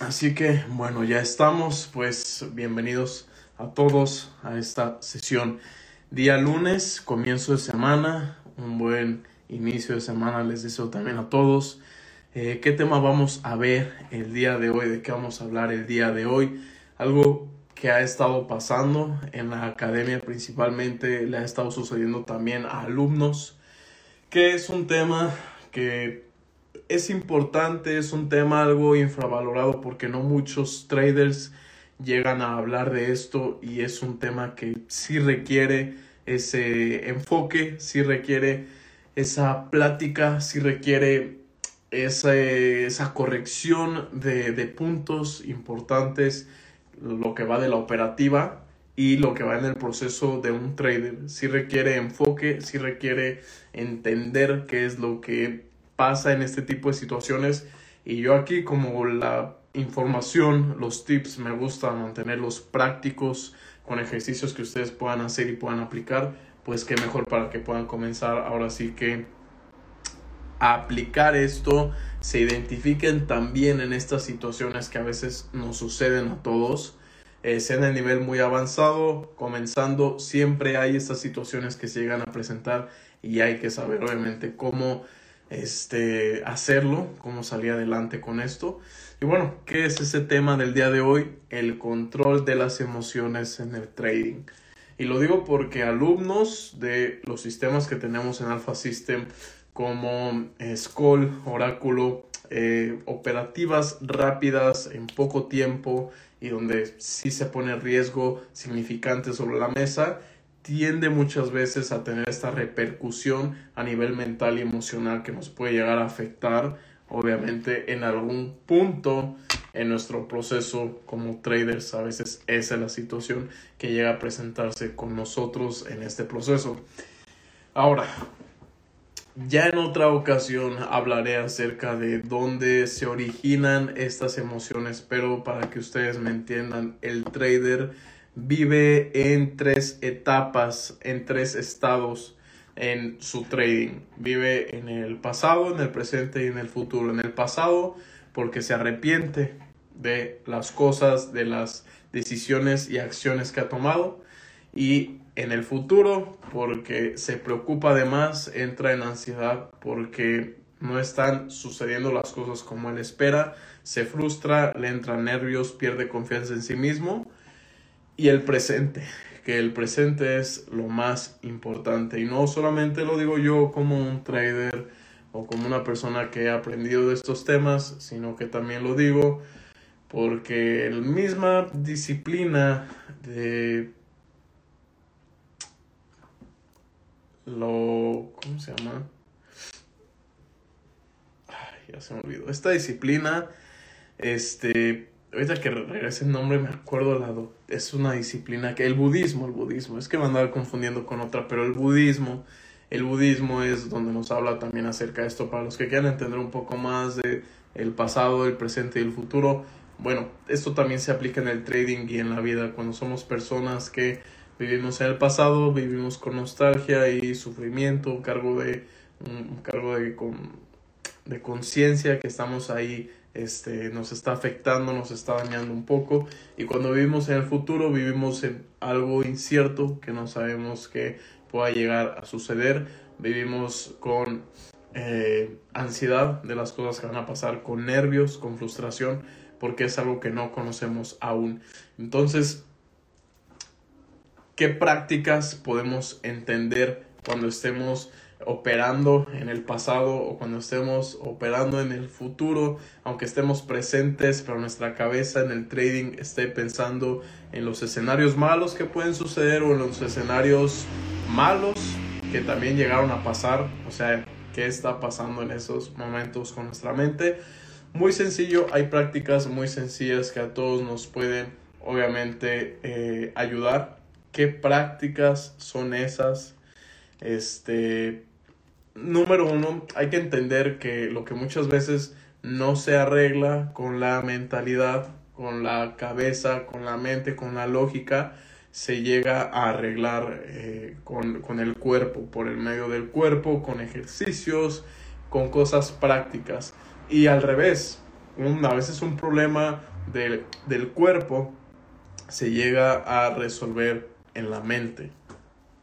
Así que bueno, ya estamos, pues bienvenidos a todos a esta sesión. Día lunes, comienzo de semana, un buen inicio de semana les deseo también a todos. Eh, ¿Qué tema vamos a ver el día de hoy? ¿De qué vamos a hablar el día de hoy? Algo que ha estado pasando en la academia principalmente, le ha estado sucediendo también a alumnos, que es un tema que es importante, es un tema algo infravalorado porque no muchos traders llegan a hablar de esto y es un tema que sí requiere ese enfoque, sí requiere esa plática, sí requiere esa, esa corrección de, de puntos importantes, lo que va de la operativa y lo que va en el proceso de un trader. Sí requiere enfoque, sí requiere entender qué es lo que pasa en este tipo de situaciones. Y yo aquí como la información, los tips, me gusta mantenerlos prácticos con ejercicios que ustedes puedan hacer y puedan aplicar, pues qué mejor para que puedan comenzar ahora sí que aplicar esto, se identifiquen también en estas situaciones que a veces nos suceden a todos, eh, sean de nivel muy avanzado, comenzando, siempre hay estas situaciones que se llegan a presentar y hay que saber obviamente cómo este, hacerlo, cómo salir adelante con esto. Y bueno, ¿qué es ese tema del día de hoy? El control de las emociones en el trading. Y lo digo porque alumnos de los sistemas que tenemos en Alpha System como eh, Skoll, Oráculo, eh, operativas rápidas en poco tiempo y donde sí se pone riesgo significante sobre la mesa, tiende muchas veces a tener esta repercusión a nivel mental y emocional que nos puede llegar a afectar, obviamente, en algún punto en nuestro proceso como traders. A veces esa es la situación que llega a presentarse con nosotros en este proceso. Ahora, ya en otra ocasión hablaré acerca de dónde se originan estas emociones, pero para que ustedes me entiendan, el trader vive en tres etapas, en tres estados en su trading. Vive en el pasado, en el presente y en el futuro. En el pasado porque se arrepiente de las cosas, de las decisiones y acciones que ha tomado. Y en el futuro porque se preocupa de más, entra en ansiedad porque no están sucediendo las cosas como él espera, se frustra, le entran nervios, pierde confianza en sí mismo y el presente, que el presente es lo más importante. Y no solamente lo digo yo como un trader o como una persona que ha aprendido de estos temas, sino que también lo digo porque la misma disciplina de lo... ¿Cómo se llama? Ya se me olvidó. Esta disciplina, este, ahorita que regrese el nombre me acuerdo la es una disciplina que el budismo, el budismo, es que me andaba confundiendo con otra, pero el budismo, el budismo es donde nos habla también acerca de esto para los que quieran entender un poco más de el pasado, el presente y el futuro. Bueno, esto también se aplica en el trading y en la vida cuando somos personas que vivimos en el pasado, vivimos con nostalgia y sufrimiento, cargo de un cargo de de conciencia que estamos ahí este, nos está afectando, nos está dañando un poco. Y cuando vivimos en el futuro, vivimos en algo incierto que no sabemos que pueda llegar a suceder. Vivimos con eh, ansiedad de las cosas que van a pasar, con nervios, con frustración, porque es algo que no conocemos aún. Entonces, ¿qué prácticas podemos entender cuando estemos operando en el pasado o cuando estemos operando en el futuro, aunque estemos presentes, pero nuestra cabeza en el trading esté pensando en los escenarios malos que pueden suceder o en los escenarios malos que también llegaron a pasar, o sea, qué está pasando en esos momentos con nuestra mente. Muy sencillo, hay prácticas muy sencillas que a todos nos pueden obviamente eh, ayudar. ¿Qué prácticas son esas? Este, número uno, hay que entender que lo que muchas veces no se arregla con la mentalidad, con la cabeza, con la mente, con la lógica, se llega a arreglar eh, con, con el cuerpo, por el medio del cuerpo, con ejercicios, con cosas prácticas. Y al revés, un, a veces un problema del cuerpo se llega a resolver en la mente.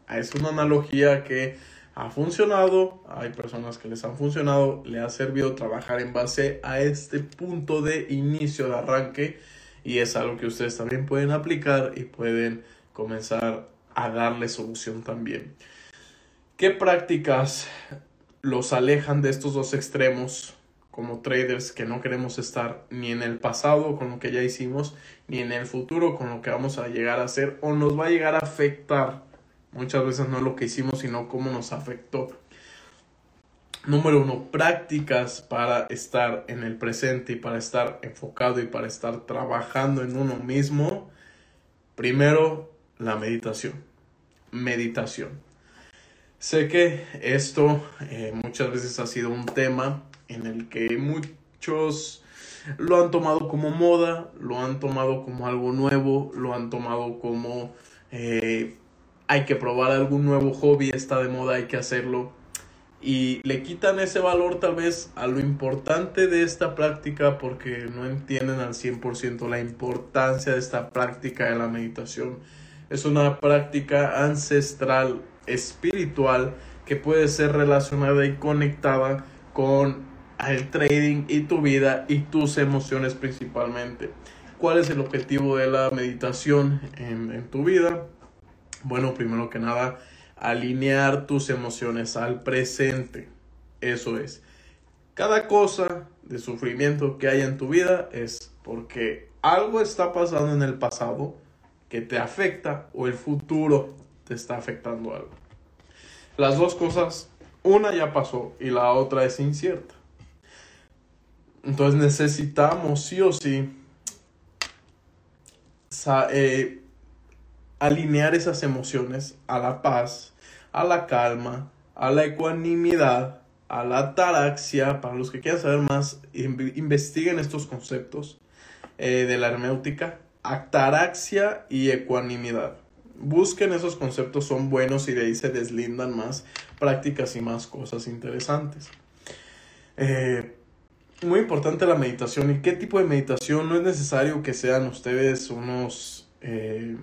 Es una analogía que ha funcionado, hay personas que les han funcionado, le ha servido trabajar en base a este punto de inicio, de arranque, y es algo que ustedes también pueden aplicar y pueden comenzar a darle solución también. ¿Qué prácticas los alejan de estos dos extremos como traders que no queremos estar ni en el pasado con lo que ya hicimos, ni en el futuro con lo que vamos a llegar a hacer o nos va a llegar a afectar? Muchas veces no lo que hicimos, sino cómo nos afectó. Número uno, prácticas para estar en el presente y para estar enfocado y para estar trabajando en uno mismo. Primero, la meditación. Meditación. Sé que esto eh, muchas veces ha sido un tema en el que muchos lo han tomado como moda, lo han tomado como algo nuevo, lo han tomado como eh, hay que probar algún nuevo hobby, está de moda, hay que hacerlo. Y le quitan ese valor tal vez a lo importante de esta práctica porque no entienden al 100% la importancia de esta práctica de la meditación. Es una práctica ancestral, espiritual, que puede ser relacionada y conectada con el trading y tu vida y tus emociones principalmente. ¿Cuál es el objetivo de la meditación en, en tu vida? Bueno, primero que nada, alinear tus emociones al presente. Eso es. Cada cosa de sufrimiento que haya en tu vida es porque algo está pasando en el pasado que te afecta o el futuro te está afectando algo. Las dos cosas, una ya pasó y la otra es incierta. Entonces necesitamos sí o sí eh, alinear esas emociones a la paz, a la calma, a la ecuanimidad, a la ataraxia. Para los que quieran saber más, investiguen estos conceptos eh, de la herméutica. Ataraxia y ecuanimidad. Busquen esos conceptos, son buenos y de ahí se deslindan más prácticas y más cosas interesantes. Eh, muy importante la meditación. ¿Y qué tipo de meditación? No es necesario que sean ustedes unos, eh,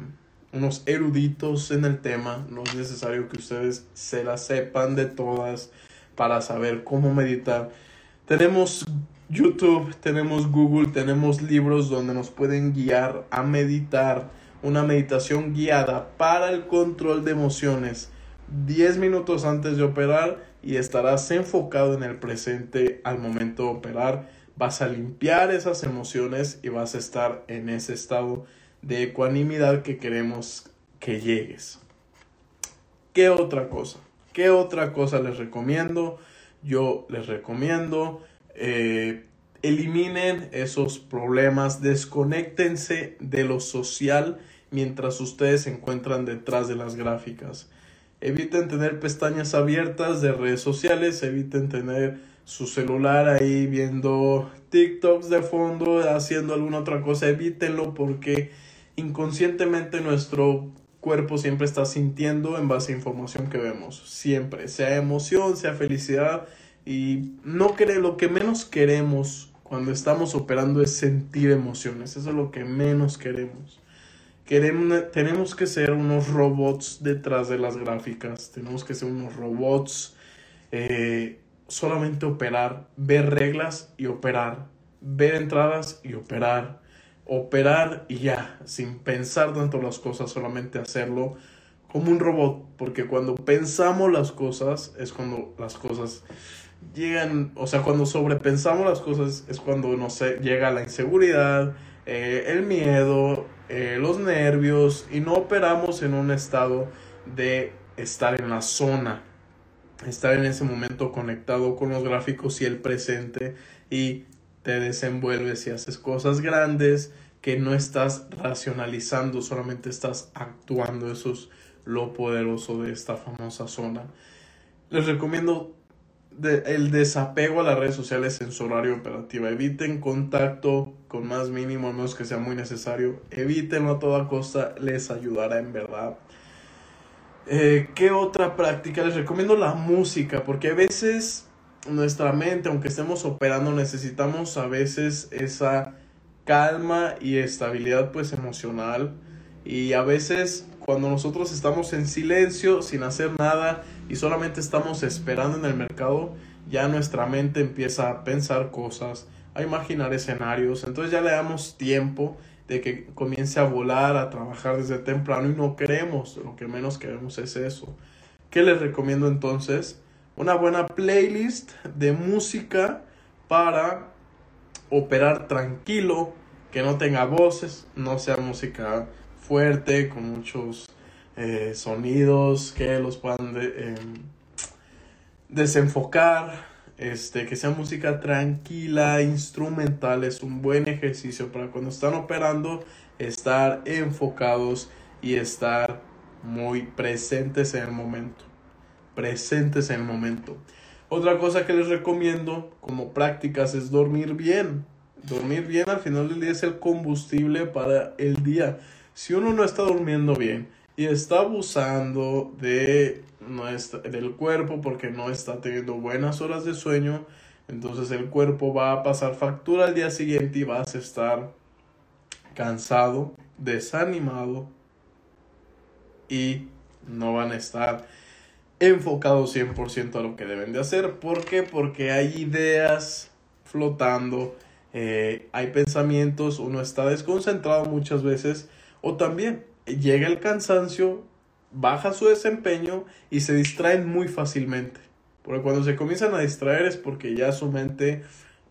unos eruditos en el tema. No es necesario que ustedes se la sepan de todas para saber cómo meditar. Tenemos YouTube, tenemos Google, tenemos libros donde nos pueden guiar a meditar. Una meditación guiada para el control de emociones. 10 minutos antes de operar y estarás enfocado en el presente al momento de operar. Vas a limpiar esas emociones y vas a estar en ese estado de ecuanimidad que queremos que llegues. ¿Qué otra cosa? ¿Qué otra cosa les recomiendo? Yo les recomiendo eh, eliminen esos problemas, desconéctense de lo social mientras ustedes se encuentran detrás de las gráficas. Eviten tener pestañas abiertas de redes sociales, eviten tener su celular ahí viendo TikToks de fondo, haciendo alguna otra cosa, evítenlo porque inconscientemente nuestro cuerpo siempre está sintiendo en base a información que vemos, siempre, sea emoción, sea felicidad. Y no cree lo que menos queremos cuando estamos operando es sentir emociones, eso es lo que menos queremos. Tenemos que ser unos robots detrás de las gráficas, tenemos que ser unos robots, eh, solamente operar, ver reglas y operar, ver entradas y operar, operar y ya, sin pensar tanto las cosas, solamente hacerlo como un robot, porque cuando pensamos las cosas es cuando las cosas llegan, o sea, cuando sobrepensamos las cosas es cuando, no llega la inseguridad, eh, el miedo, eh, los nervios y no operamos en un estado de estar en la zona, estar en ese momento conectado con los gráficos y el presente y te desenvuelves y haces cosas grandes que no estás racionalizando, solamente estás actuando. Eso es lo poderoso de esta famosa zona. Les recomiendo el desapego a las redes sociales en su horario operativo. Eviten contacto con más mínimo, a menos que sea muy necesario. Evítenlo a toda costa, les ayudará en verdad. Eh, ¿Qué otra práctica? Les recomiendo la música, porque a veces nuestra mente, aunque estemos operando, necesitamos a veces esa calma y estabilidad pues emocional. Y a veces cuando nosotros estamos en silencio, sin hacer nada y solamente estamos esperando en el mercado, ya nuestra mente empieza a pensar cosas, a imaginar escenarios. Entonces ya le damos tiempo de que comience a volar, a trabajar desde temprano y no queremos, lo que menos queremos es eso. ¿Qué les recomiendo entonces? Una buena playlist de música para operar tranquilo, que no tenga voces, no sea música fuerte, con muchos eh, sonidos que los puedan em, desenfocar, este, que sea música tranquila, instrumental, es un buen ejercicio para cuando están operando, estar enfocados y estar muy presentes en el momento. Presentes en el momento. Otra cosa que les recomiendo como prácticas es dormir bien. Dormir bien al final del día es el combustible para el día. Si uno no está durmiendo bien y está abusando de del cuerpo porque no está teniendo buenas horas de sueño, entonces el cuerpo va a pasar factura al día siguiente y vas a estar cansado, desanimado y no van a estar enfocados 100% a lo que deben de hacer. ¿Por qué? Porque hay ideas flotando eh, hay pensamientos, uno está desconcentrado muchas veces o también llega el cansancio, baja su desempeño y se distraen muy fácilmente. Porque cuando se comienzan a distraer es porque ya su mente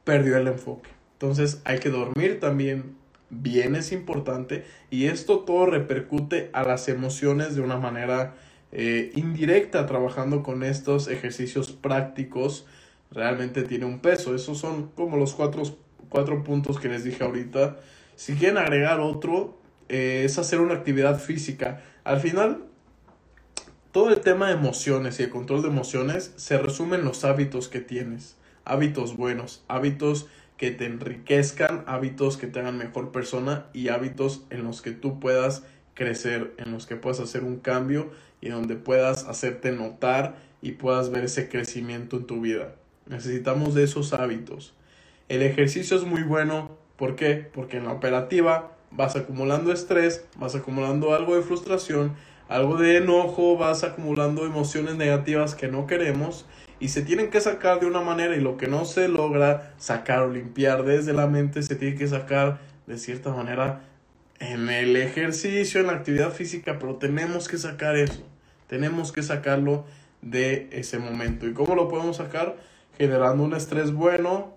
perdió el enfoque. Entonces hay que dormir también bien es importante y esto todo repercute a las emociones de una manera eh, indirecta trabajando con estos ejercicios prácticos realmente tiene un peso. Esos son como los cuatro cuatro puntos que les dije ahorita. Si quieren agregar otro, eh, es hacer una actividad física. Al final, todo el tema de emociones y el control de emociones se resume en los hábitos que tienes. Hábitos buenos, hábitos que te enriquezcan, hábitos que te hagan mejor persona y hábitos en los que tú puedas crecer, en los que puedas hacer un cambio y donde puedas hacerte notar y puedas ver ese crecimiento en tu vida. Necesitamos de esos hábitos. El ejercicio es muy bueno. ¿Por qué? Porque en la operativa vas acumulando estrés, vas acumulando algo de frustración, algo de enojo, vas acumulando emociones negativas que no queremos y se tienen que sacar de una manera y lo que no se logra sacar o limpiar desde la mente se tiene que sacar de cierta manera en el ejercicio, en la actividad física, pero tenemos que sacar eso, tenemos que sacarlo de ese momento. ¿Y cómo lo podemos sacar? Generando un estrés bueno,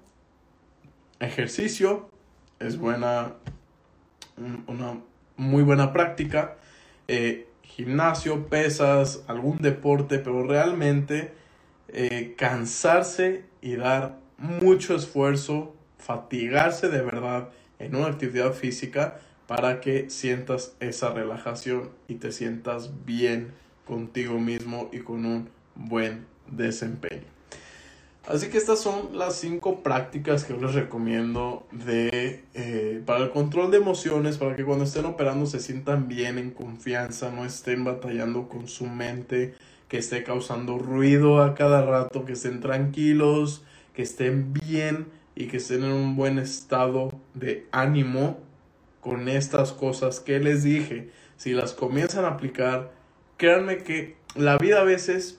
ejercicio, es buena, una muy buena práctica. Eh, gimnasio, pesas, algún deporte, pero realmente eh, cansarse y dar mucho esfuerzo, fatigarse de verdad en una actividad física para que sientas esa relajación y te sientas bien contigo mismo y con un buen desempeño. Así que estas son las cinco prácticas que les recomiendo de, eh, para el control de emociones, para que cuando estén operando se sientan bien, en confianza, no estén batallando con su mente, que esté causando ruido a cada rato, que estén tranquilos, que estén bien y que estén en un buen estado de ánimo con estas cosas que les dije. Si las comienzan a aplicar, créanme que la vida a veces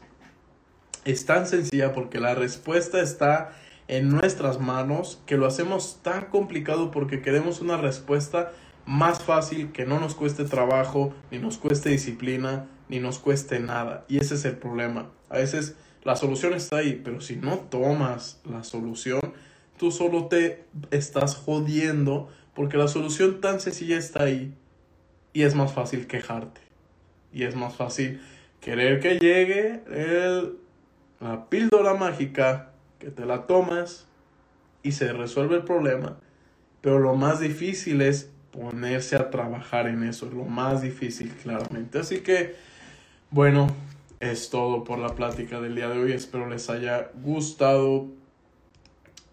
es tan sencilla porque la respuesta está en nuestras manos que lo hacemos tan complicado porque queremos una respuesta más fácil que no nos cueste trabajo, ni nos cueste disciplina, ni nos cueste nada. Y ese es el problema. A veces la solución está ahí, pero si no tomas la solución, tú solo te estás jodiendo porque la solución tan sencilla está ahí y es más fácil quejarte. Y es más fácil querer que llegue el la píldora mágica que te la tomas y se resuelve el problema. Pero lo más difícil es ponerse a trabajar en eso. Lo más difícil, claramente. Así que, bueno, es todo por la plática del día de hoy. Espero les haya gustado.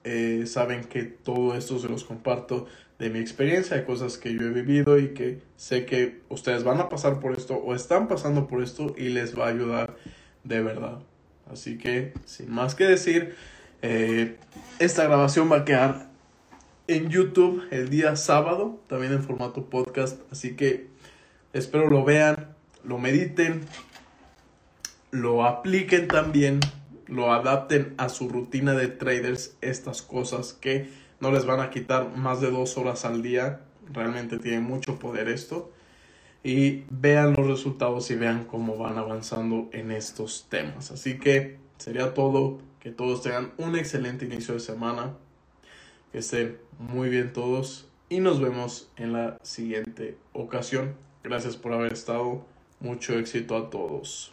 Eh, saben que todo esto se los comparto de mi experiencia, de cosas que yo he vivido y que sé que ustedes van a pasar por esto o están pasando por esto y les va a ayudar de verdad. Así que, sin más que decir, Eh, esta grabación va a quedar en YouTube el día sábado, también en formato podcast, así que espero lo vean, lo mediten, lo apliquen también, lo adapten a su rutina de traders, estas cosas que no les van a quitar más de dos horas al día, realmente tiene mucho poder esto, y vean los resultados y vean cómo van avanzando en estos temas. Así que sería todo, que todos tengan un excelente inicio de semana, que estén muy bien todos y nos vemos en la siguiente ocasión. Gracias por haber estado. Mucho éxito a todos.